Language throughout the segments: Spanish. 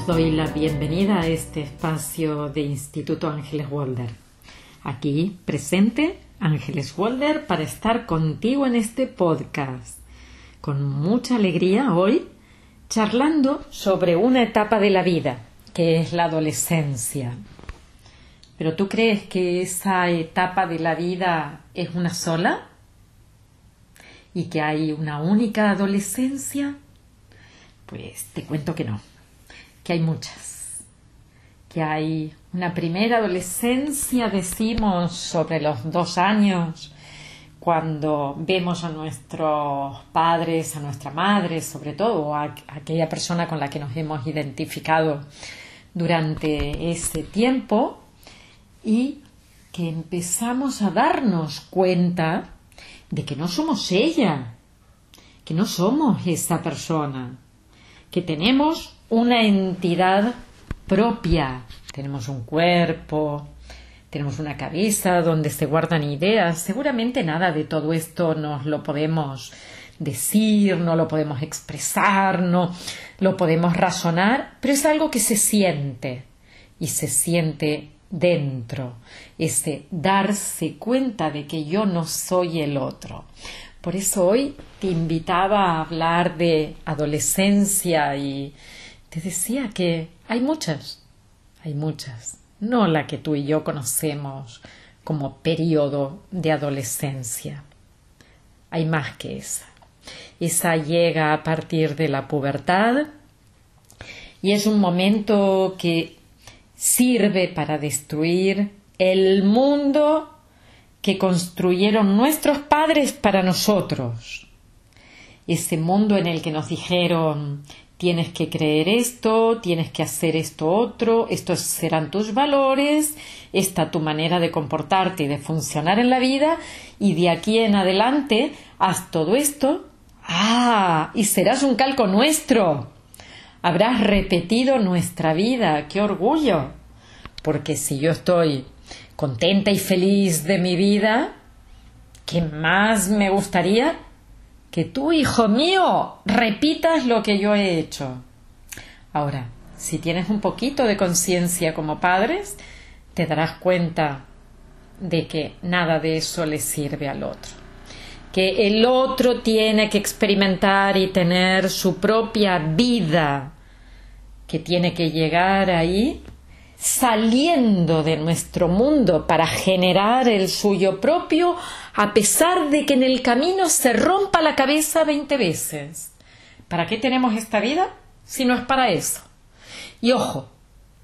Os doy la bienvenida a este espacio de Instituto Ángeles Walder. Aquí presente Ángeles Walder para estar contigo en este podcast. Con mucha alegría hoy charlando sobre una etapa de la vida, que es la adolescencia. ¿Pero tú crees que esa etapa de la vida es una sola? ¿Y que hay una única adolescencia? Pues te cuento que no, que hay muchas, que hay una primera adolescencia, decimos, sobre los dos años, cuando vemos a nuestros padres, a nuestra madre, sobre todo, a aquella persona con la que nos hemos identificado durante ese tiempo, y que empezamos a darnos cuenta de que no somos ella, que no somos esa persona, que tenemos una entidad propia, tenemos un cuerpo, tenemos una cabeza donde se guardan ideas. Seguramente nada de todo esto nos lo podemos decir, no lo podemos expresar, no lo podemos razonar, pero es algo que se siente y se siente dentro, ese darse cuenta de que yo no soy el otro. Por eso hoy te invitaba a hablar de adolescencia y te decía que hay muchas, hay muchas, no la que tú y yo conocemos como periodo de adolescencia. Hay más que esa. Esa llega a partir de la pubertad y es un momento que sirve para destruir el mundo que construyeron nuestros padres para nosotros. Ese mundo en el que nos dijeron tienes que creer esto, tienes que hacer esto otro, estos serán tus valores, esta tu manera de comportarte y de funcionar en la vida, y de aquí en adelante haz todo esto. Ah, y serás un calco nuestro. Habrás repetido nuestra vida. ¡Qué orgullo! Porque si yo estoy contenta y feliz de mi vida, ¿qué más me gustaría? Que tú, hijo mío, repitas lo que yo he hecho. Ahora, si tienes un poquito de conciencia como padres, te darás cuenta de que nada de eso le sirve al otro. Que el otro tiene que experimentar y tener su propia vida, que tiene que llegar ahí saliendo de nuestro mundo para generar el suyo propio, a pesar de que en el camino se rompa la cabeza veinte veces. ¿Para qué tenemos esta vida si no es para eso? Y ojo,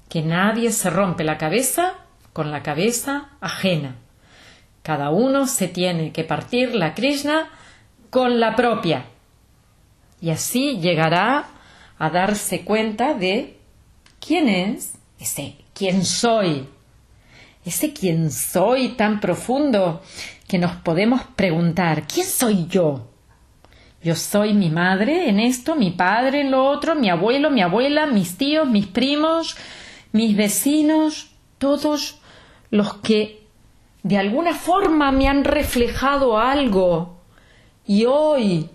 que nadie se rompe la cabeza con la cabeza ajena. Cada uno se tiene que partir la Krishna con la propia. Y así llegará a darse cuenta de quién es ese quién soy, ese quién soy tan profundo que nos podemos preguntar, ¿quién soy yo? Yo soy mi madre en esto, mi padre en lo otro, mi abuelo, mi abuela, mis tíos, mis primos, mis vecinos, todos los que de alguna forma me han reflejado algo. Y hoy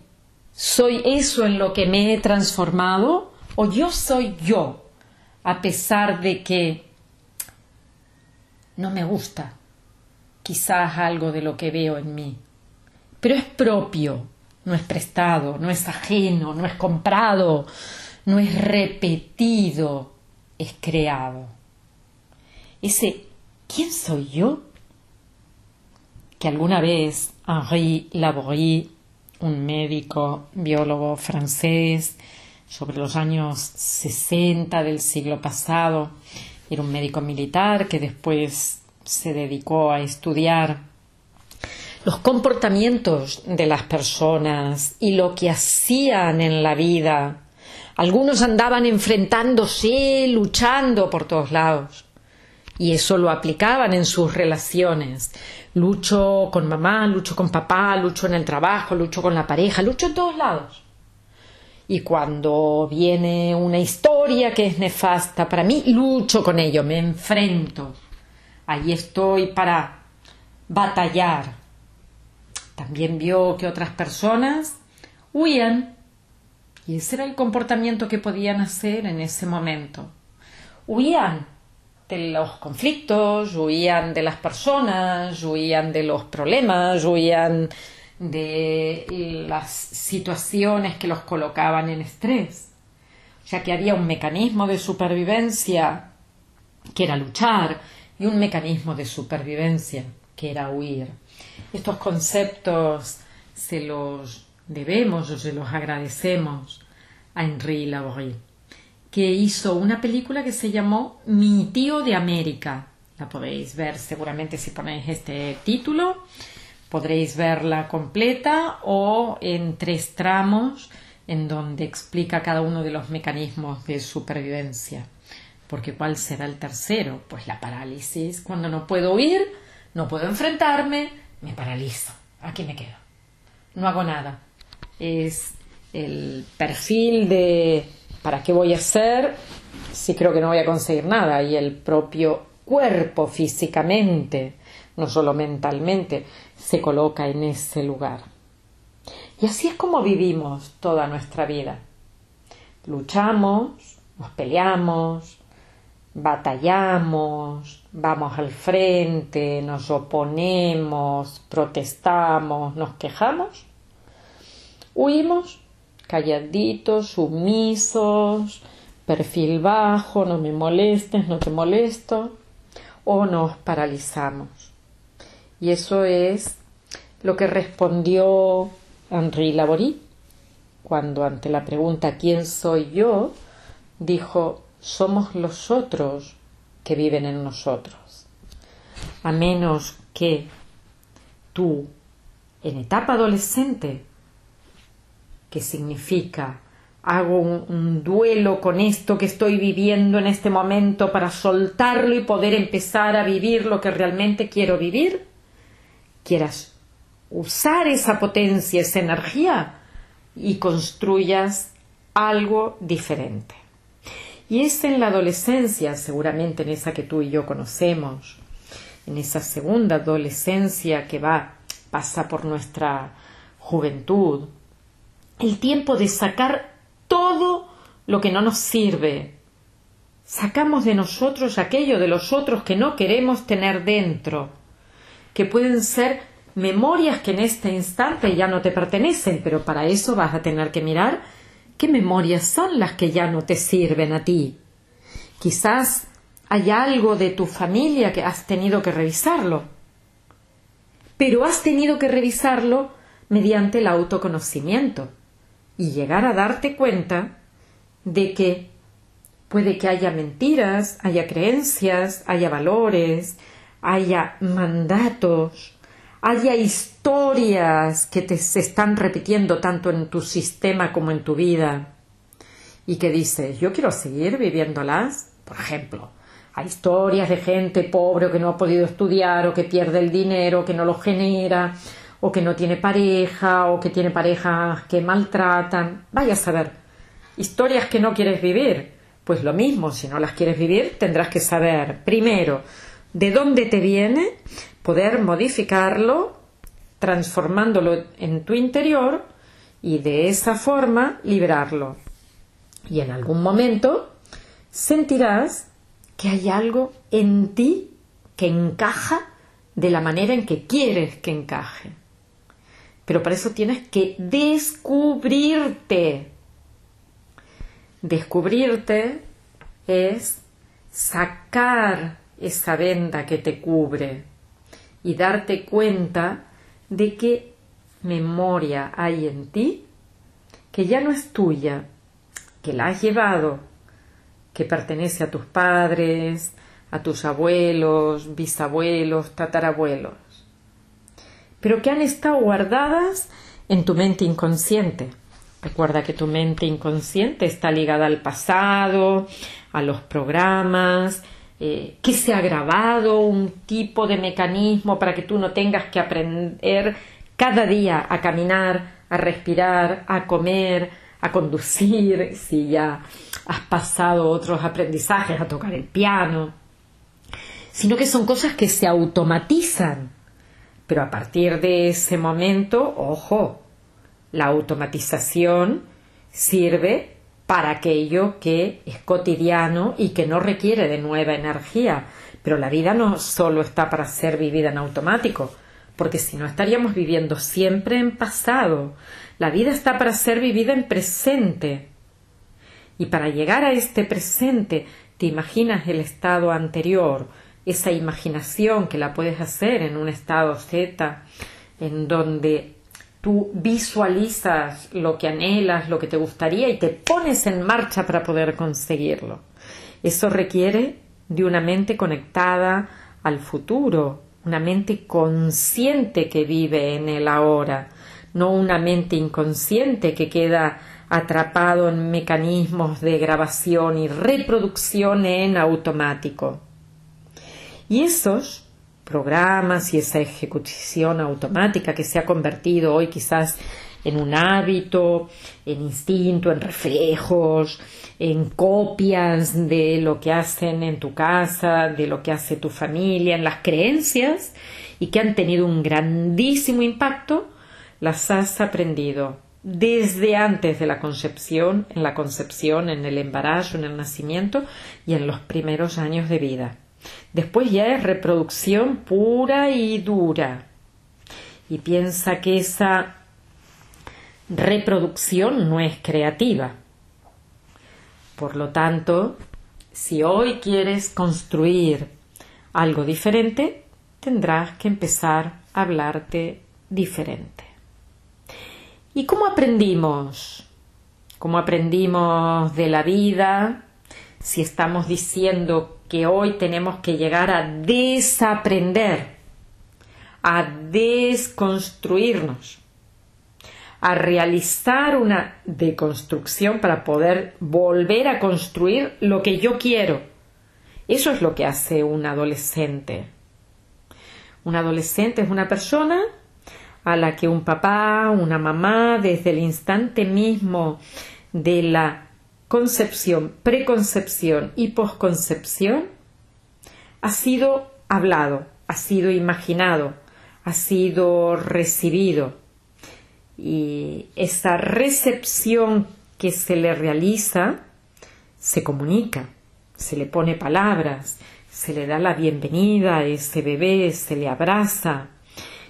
soy eso en lo que me he transformado o yo soy yo, a pesar de que no me gusta quizás algo de lo que veo en mí, pero es propio, no es prestado, no es ajeno, no es comprado, no es repetido, es creado. Ese ¿quién soy yo? que alguna vez Henri Laborie, un médico biólogo francés, sobre los años 60 del siglo pasado, era un médico militar que después se dedicó a estudiar los comportamientos de las personas y lo que hacían en la vida. Algunos andaban enfrentándose, luchando por todos lados. Y eso lo aplicaban en sus relaciones. Lucho con mamá, lucho con papá, lucho en el trabajo, lucho con la pareja, lucho en todos lados. Y cuando viene una historia que es nefasta para mí, lucho con ello, me enfrento. Ahí estoy para batallar. También vio que otras personas huían Y ese era el comportamiento que podían hacer en ese momento. Huían de los conflictos, huían de las personas, huían de los problemas, huían de las situaciones que los colocaban en estrés. O sea que había un mecanismo de supervivencia que era luchar y un mecanismo de supervivencia que era huir. Estos conceptos se los debemos o se los agradecemos a Henri Laborie, que hizo una película que se llamó Mi tío de América. La podéis ver seguramente si ponéis este título. Podréis verla completa o en tres tramos en donde explica cada uno de los mecanismos de supervivencia. Porque ¿cuál será el tercero? Pues la parálisis. Cuando no puedo huir, no puedo enfrentarme, me paralizo. Aquí me quedo. No hago nada. Es el perfil de ¿para qué voy a hacer si creo que no voy a conseguir nada? Y el propio cuerpo físicamente, no solo mentalmente, se coloca en ese lugar. Y así es como vivimos toda nuestra vida. Luchamos, nos peleamos, batallamos, vamos al frente, nos oponemos, protestamos, nos quejamos, huimos calladitos, sumisos, perfil bajo, no me molestes, no te molesto, o nos paralizamos. Y eso es lo que respondió Henri Laborie cuando ante la pregunta ¿quién soy yo? dijo somos los otros que viven en nosotros. A menos que tú, en etapa adolescente, que significa hago un, duelo con esto que estoy viviendo en este momento para soltarlo y poder empezar a vivir lo que realmente quiero vivir, quieras usar esa potencia, esa energía y construyas algo diferente. Y es en la adolescencia, seguramente en esa que tú y yo conocemos, en esa segunda adolescencia que va, pasa por nuestra juventud, el tiempo de sacar todo lo que no nos sirve. Sacamos de nosotros aquello de los otros que no queremos tener dentro, que pueden ser memorias que en este instante ya no te pertenecen, pero para eso vas a tener que mirar ¿Qué memorias son las que ya no te sirven a ti? Quizás hay algo de tu familia que has tenido que revisarlo, pero has tenido que revisarlo mediante el autoconocimiento y llegar a darte cuenta de que puede que haya mentiras, haya creencias, haya valores, haya mandatos, haya historias que te se están repitiendo tanto en tu sistema como en tu vida y que dices, yo quiero seguir viviéndolas, por ejemplo, hay historias de gente pobre que no ha podido estudiar o que pierde el dinero, que no lo genera, o que no tiene pareja, o que tiene parejas que maltratan. Vaya a saber. Historias que no quieres vivir. Pues lo mismo, si no las quieres vivir, tendrás que saber, primero, de dónde te viene, poder modificarlo, transformándolo en tu interior y de esa forma liberarlo. Y en algún momento sentirás que hay algo en ti que encaja de la manera en que quieres que encaje. Pero para eso tienes que descubrirte. Descubrirte es sacar esa venda que te cubre y darte cuenta de qué memoria hay en ti que ya no es tuya, que la has llevado, que pertenece a tus padres, a tus abuelos, bisabuelos, tatarabuelos, pero que han estado guardadas en tu mente inconsciente. Recuerda que tu mente inconsciente está ligada al pasado, a los programas, eh, que se ha grabado un tipo de mecanismo para que tú no tengas que aprender cada día a caminar, a respirar, a comer, a conducir, si ya has pasado otros aprendizajes, a tocar el piano, sino que son cosas que se automatizan. Pero a partir de ese momento, ojo, la automatización sirve para aquello que es cotidiano y que no requiere de nueva energía. Pero la vida no solo está para ser vivida en automático, porque si no estaríamos viviendo siempre en pasado. La vida está para ser vivida en presente. Y para llegar a este presente, te imaginas el estado anterior, esa imaginación que la puedes hacer en un estado Z, en donde tú visualizas lo que anhelas, lo que te gustaría y te pones en marcha para poder conseguirlo. Eso requiere de una mente conectada al futuro, una mente consciente que vive en el ahora, no una mente inconsciente que queda atrapado en mecanismos de grabación y reproducción en automático. Y esos programas y esa ejecución automática que se ha convertido hoy quizás en un hábito, en instinto, en reflejos, en copias de lo que hacen en tu casa, de lo que hace tu familia, en las creencias y que han tenido un grandísimo impacto, las has aprendido desde antes de la concepción, en la concepción, en el embarazo, en el nacimiento y en los primeros años de vida. Después ya es reproducción pura y dura. Y piensa que esa reproducción no es creativa. Por lo tanto, si hoy quieres construir algo diferente, tendrás que empezar a hablarte diferente. ¿Y cómo aprendimos? ¿Cómo aprendimos de la vida? Si estamos diciendo que hoy tenemos que llegar a desaprender, a desconstruirnos, a realizar una deconstrucción para poder volver a construir lo que yo quiero. Eso es lo que hace un adolescente. Un adolescente es una persona a la que un papá, una mamá, desde el instante mismo de la concepción, preconcepción y posconcepción, ha sido hablado, ha sido imaginado, ha sido recibido. Y esa recepción que se le realiza se comunica, se le pone palabras, se le da la bienvenida a ese bebé, se le abraza,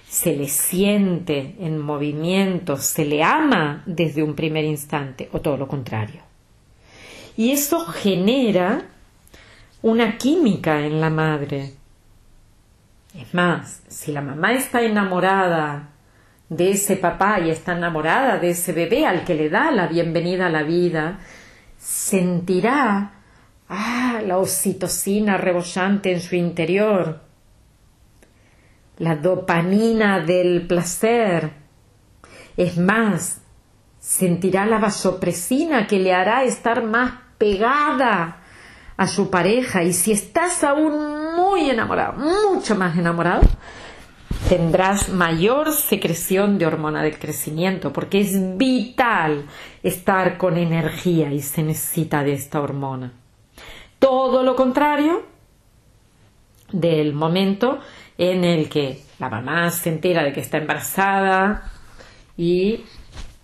se le siente en movimiento, se le ama desde un primer instante o todo lo contrario. Y eso genera una química en la madre. Es más, si la mamá está enamorada de ese papá y está enamorada de ese bebé al que le da la bienvenida a la vida, sentirá ah, la oxitocina rebosante en su interior, la dopamina del placer. Es más, sentirá la vasopresina que le hará estar más pegada a su pareja y si estás aún muy enamorado, mucho más enamorado, tendrás mayor secreción de hormona del crecimiento porque es vital estar con energía y se necesita de esta hormona. Todo lo contrario del momento en el que la mamá se entera de que está embarazada y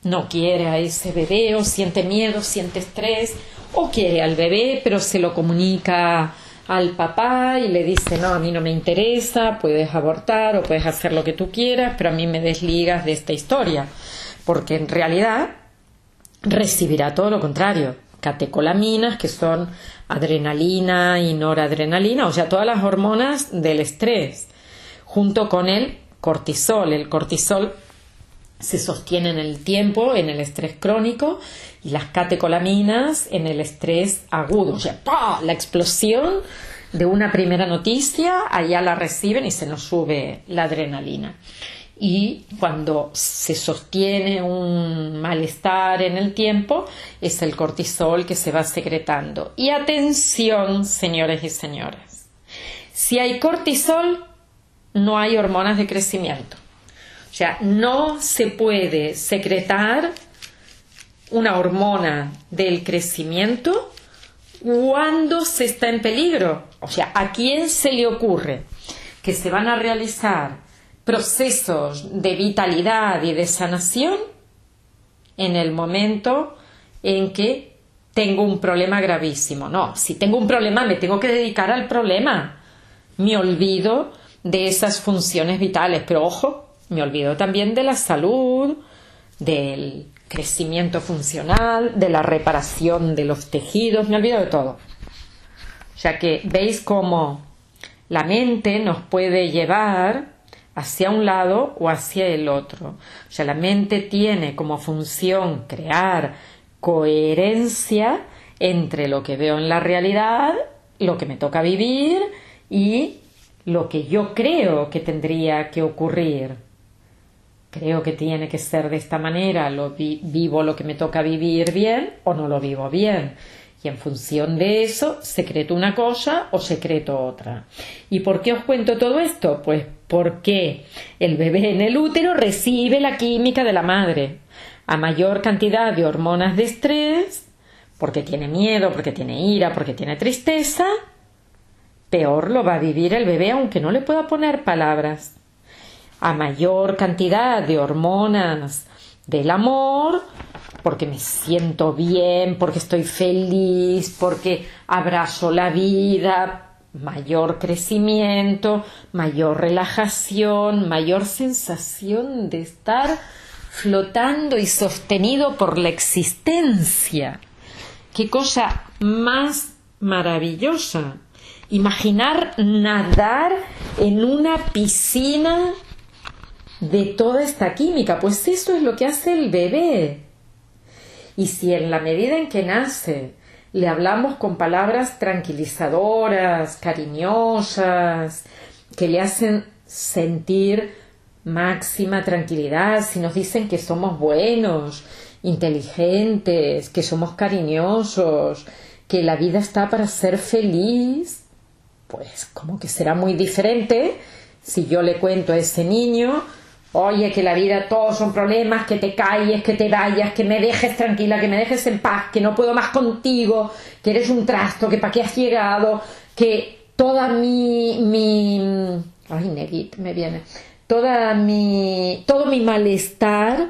no quiere a ese bebé o siente miedo, siente estrés o quiere al bebé pero se lo comunica al papá y le dice no, a mí no me interesa, puedes abortar o puedes hacer lo que tú quieras, pero a mí me desligas de esta historia, porque en realidad recibirá todo lo contrario, catecolaminas que son adrenalina y noradrenalina, o sea, todas las hormonas del estrés, junto con el cortisol. El cortisol se sostiene en el tiempo, en el estrés crónico, y las catecolaminas en el estrés agudo. O sea, la explosión de una primera noticia, allá la reciben y se nos sube la adrenalina. Y cuando se sostiene un malestar en el tiempo, es el cortisol que se va secretando. Y atención, señores y señoras, si hay cortisol, no hay hormonas de crecimiento. O sea, no se puede secretar una hormona del crecimiento cuando se está en peligro. O sea, ¿a quién se le ocurre que se van a realizar procesos de vitalidad y de sanación en el momento en que tengo un problema gravísimo. No, si tengo un problema me tengo que dedicar al problema. Me olvido de esas funciones vitales, pero ojo, me olvido también de la salud, del crecimiento funcional, de la reparación de los tejidos, me olvido de todo. O sea que veis cómo la mente nos puede llevar hacia un lado o hacia el otro. O sea, la mente tiene como función crear coherencia entre lo que veo en la realidad, lo que me toca vivir y lo que yo creo que tendría que ocurrir. Creo que tiene que ser de esta manera, lo vivo lo que me toca vivir bien o no lo vivo bien. Y en función de eso, secreto una cosa o secreto otra. ¿Y por qué os cuento todo esto? Pues porque el bebé en el útero recibe la química de la madre. A mayor cantidad de hormonas de estrés, porque tiene miedo, porque tiene ira, porque tiene tristeza, peor lo va a vivir el bebé aunque no le pueda poner palabras. A mayor cantidad de hormonas del amor, porque me siento bien, porque estoy feliz, porque abrazo la vida, mayor crecimiento, mayor relajación, mayor sensación de estar flotando y sostenido por la existencia. Qué cosa más maravillosa. Imaginar nadar en una piscina de toda esta química, pues eso es lo que hace el bebé. Y si en la medida en que nace le hablamos con palabras tranquilizadoras, cariñosas, que le hacen sentir máxima tranquilidad, si nos dicen que somos buenos, inteligentes, que somos cariñosos, que la vida está para ser feliz, pues como que será muy diferente si yo le cuento a ese niño Oye, que la vida todos son problemas, que te calles, que te vayas, que me dejes tranquila, que me dejes en paz, que no puedo más contigo, que eres un trasto, que para qué has llegado, que toda mi, mi, ay, Negit, me viene, toda mi, todo mi malestar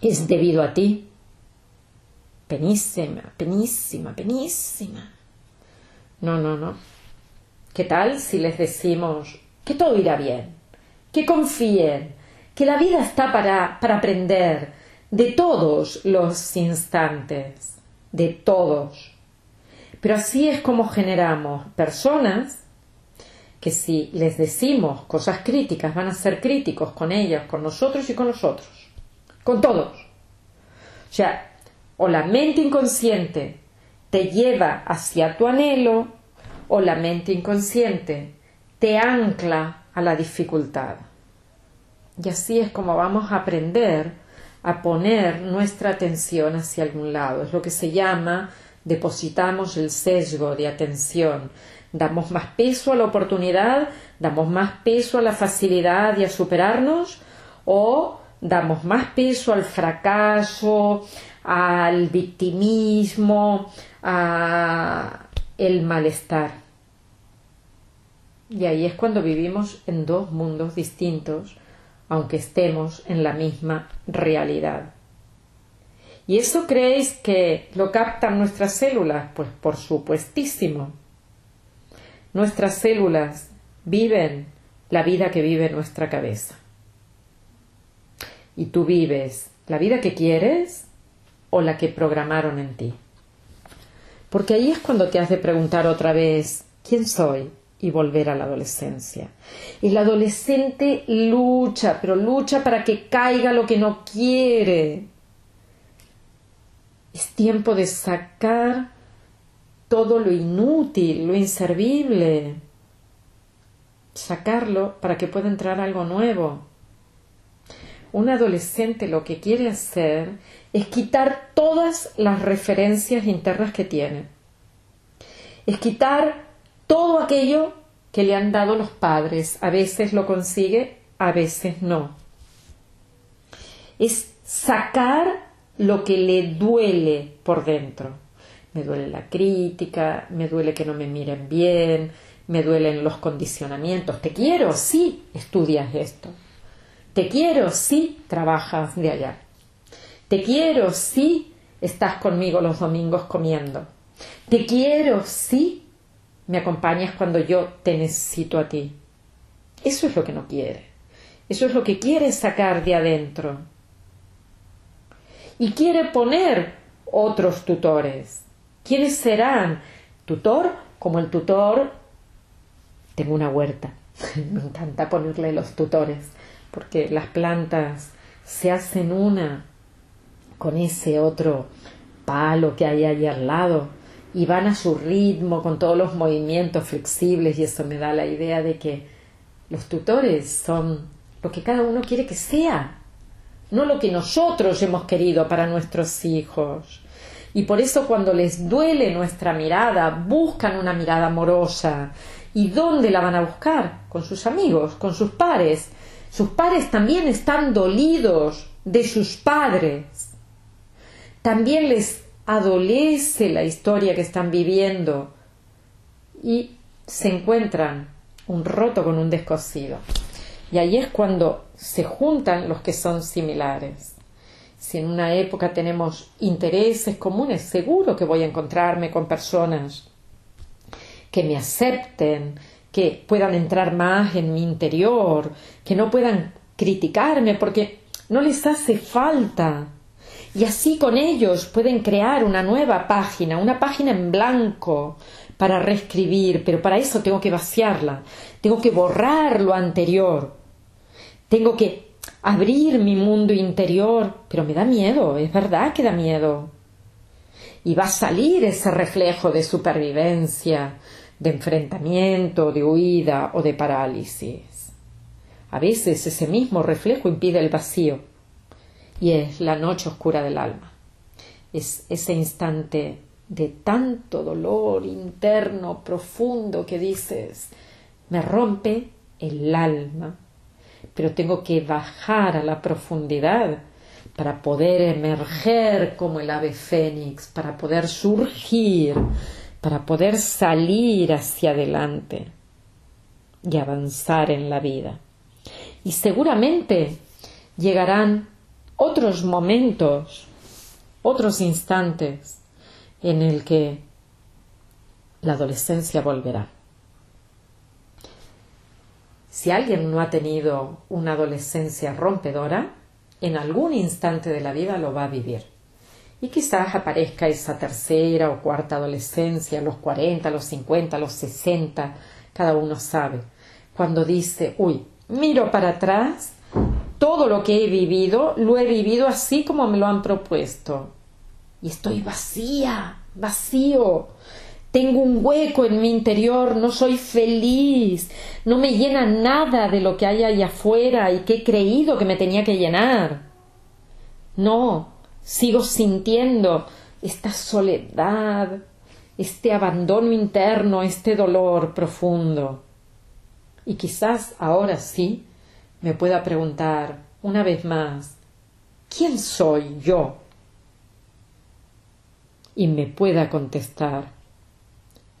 es debido a ti. Penísima, penísima, penísima. No, no, no. ¿Qué tal si les decimos que todo irá bien? Que confíen, que la vida está para, para aprender de todos los instantes, de todos. Pero así es como generamos personas que si les decimos cosas críticas van a ser críticos con ellas, con nosotros y con los otros, con todos. O sea, o la mente inconsciente te lleva hacia tu anhelo o la mente inconsciente te ancla a la dificultad. Y así es como vamos a aprender a poner nuestra atención hacia algún lado. Es lo que se llama depositamos el sesgo de atención. Damos más peso a la oportunidad, damos más peso a la facilidad y a superarnos o damos más peso al fracaso, al victimismo, al malestar. Y ahí es cuando vivimos en dos mundos distintos aunque estemos en la misma realidad. ¿Y eso creéis que lo captan nuestras células? Pues por supuestísimo. Nuestras células viven la vida que vive nuestra cabeza. Y tú vives la vida que quieres o la que programaron en ti. Porque ahí es cuando te has de preguntar otra vez, ¿quién soy? Y volver a la adolescencia. El adolescente lucha, pero lucha para que caiga lo que no quiere. Es tiempo de sacar todo lo inútil, lo inservible, sacarlo para que pueda entrar algo nuevo. Un adolescente lo que quiere hacer es quitar todas las referencias internas que tiene. Es quitar todo aquello que le han dado los padres. A veces lo consigue, a veces no. Es sacar lo que le duele por dentro. Me duele la crítica, me duele que no me miren bien, me duelen los condicionamientos. Te quiero, sí, estudias esto. Te quiero, sí, trabajas de allá. Te quiero, sí, estás conmigo los domingos comiendo. Te quiero, sí, me acompañas cuando yo te necesito a ti. Eso es lo que no quiere. Eso es lo que quiere sacar de adentro. Y quiere poner otros tutores. ¿Quiénes serán? Tutor como el tutor. Tengo una huerta. Me encanta ponerle los tutores, porque las plantas se hacen una con ese otro palo que hay ahí al lado y van a su ritmo con todos los movimientos flexibles y eso me da la idea de que los tutores son lo que cada uno quiere que sea, no lo que nosotros hemos querido para nuestros hijos. Y por eso cuando les duele nuestra mirada, buscan una mirada amorosa. ¿Y dónde la van a buscar? Con sus amigos, con sus pares. Sus pares también están dolidos de sus padres. También les adolece la historia que están viviendo y se encuentran un roto con un descosido. Y ahí es cuando se juntan los que son similares. Si en una época tenemos intereses comunes, seguro que voy a encontrarme con personas que me acepten, que puedan entrar más en mi interior, que no puedan criticarme porque no les hace falta. Y así con ellos pueden crear una nueva página, una página en blanco para reescribir, pero para eso tengo que vaciarla, tengo que borrar lo anterior, tengo que abrir mi mundo interior, pero me da miedo, es verdad que da miedo. Y va a salir ese reflejo de supervivencia, de enfrentamiento, de huida o de parálisis. A veces ese mismo reflejo impide el vacío y es la noche oscura del alma. Es ese instante de tanto dolor interno profundo que dices, me rompe el alma, pero tengo que bajar a la profundidad para poder emerger como el ave fénix, para poder surgir, para poder salir hacia adelante y avanzar en la vida. Y seguramente llegarán otros momentos, otros instantes en el que la adolescencia volverá. Si alguien no ha tenido una adolescencia rompedora, en algún instante de la vida lo va a vivir. Y quizás aparezca esa tercera o cuarta adolescencia, los 40, a los 50, a los 60, cada uno sabe, cuando dice, uy, miro para atrás todo lo que he vivido lo he vivido así como me lo han propuesto. Y estoy vacía, vacío. Tengo un hueco en mi interior, no soy feliz, no me llena nada de lo que hay allá afuera y que he creído que me tenía que llenar. No, sigo sintiendo esta soledad, este abandono interno, este dolor profundo. Y quizás ahora sí me pueda preguntar una vez más, ¿quién soy yo? Y me pueda contestar,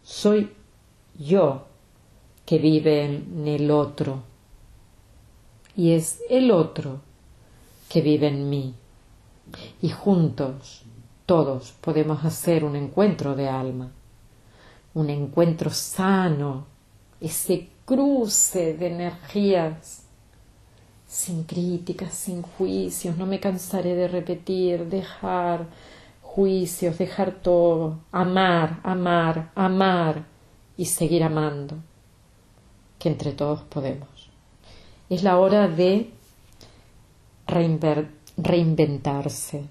soy yo que vive en el otro. Y es el otro que vive en mí. Y juntos, todos, podemos hacer un encuentro de alma, un encuentro sano, ese cruce de energías sin críticas, sin juicios, no me cansaré de repetir, dejar juicios, dejar todo, amar, amar, amar y seguir amando, que entre todos podemos. Es la hora de reinventarse,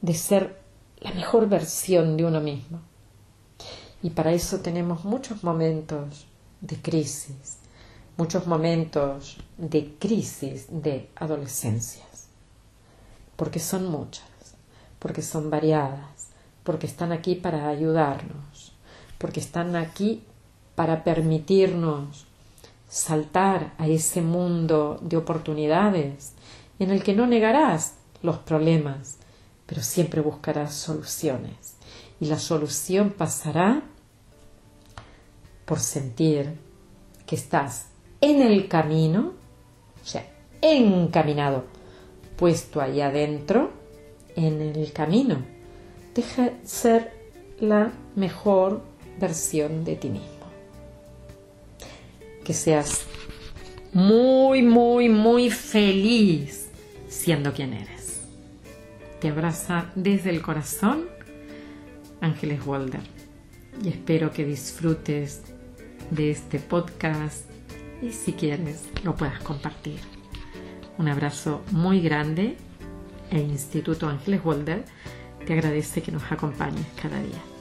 de ser la mejor versión de uno mismo. Y para eso tenemos muchos momentos de crisis, muchos momentos de crisis de adolescencias, porque son muchas, porque son variadas, porque están aquí para ayudarnos, porque están aquí para permitirnos saltar a ese mundo de oportunidades en el que no negarás los problemas, pero siempre buscarás soluciones. Y la solución pasará por sentir que estás en el camino, o sea, encaminado, puesto ahí adentro, en el camino Deja ser la mejor versión de ti mismo. Que seas muy, muy, muy feliz siendo quien eres. Te abraza desde el corazón Ángeles Walder y espero que disfrutes de este podcast y si quieres lo puedas compartir. Un abrazo muy grande e Instituto Ángeles Walder te agradece que nos acompañes cada día.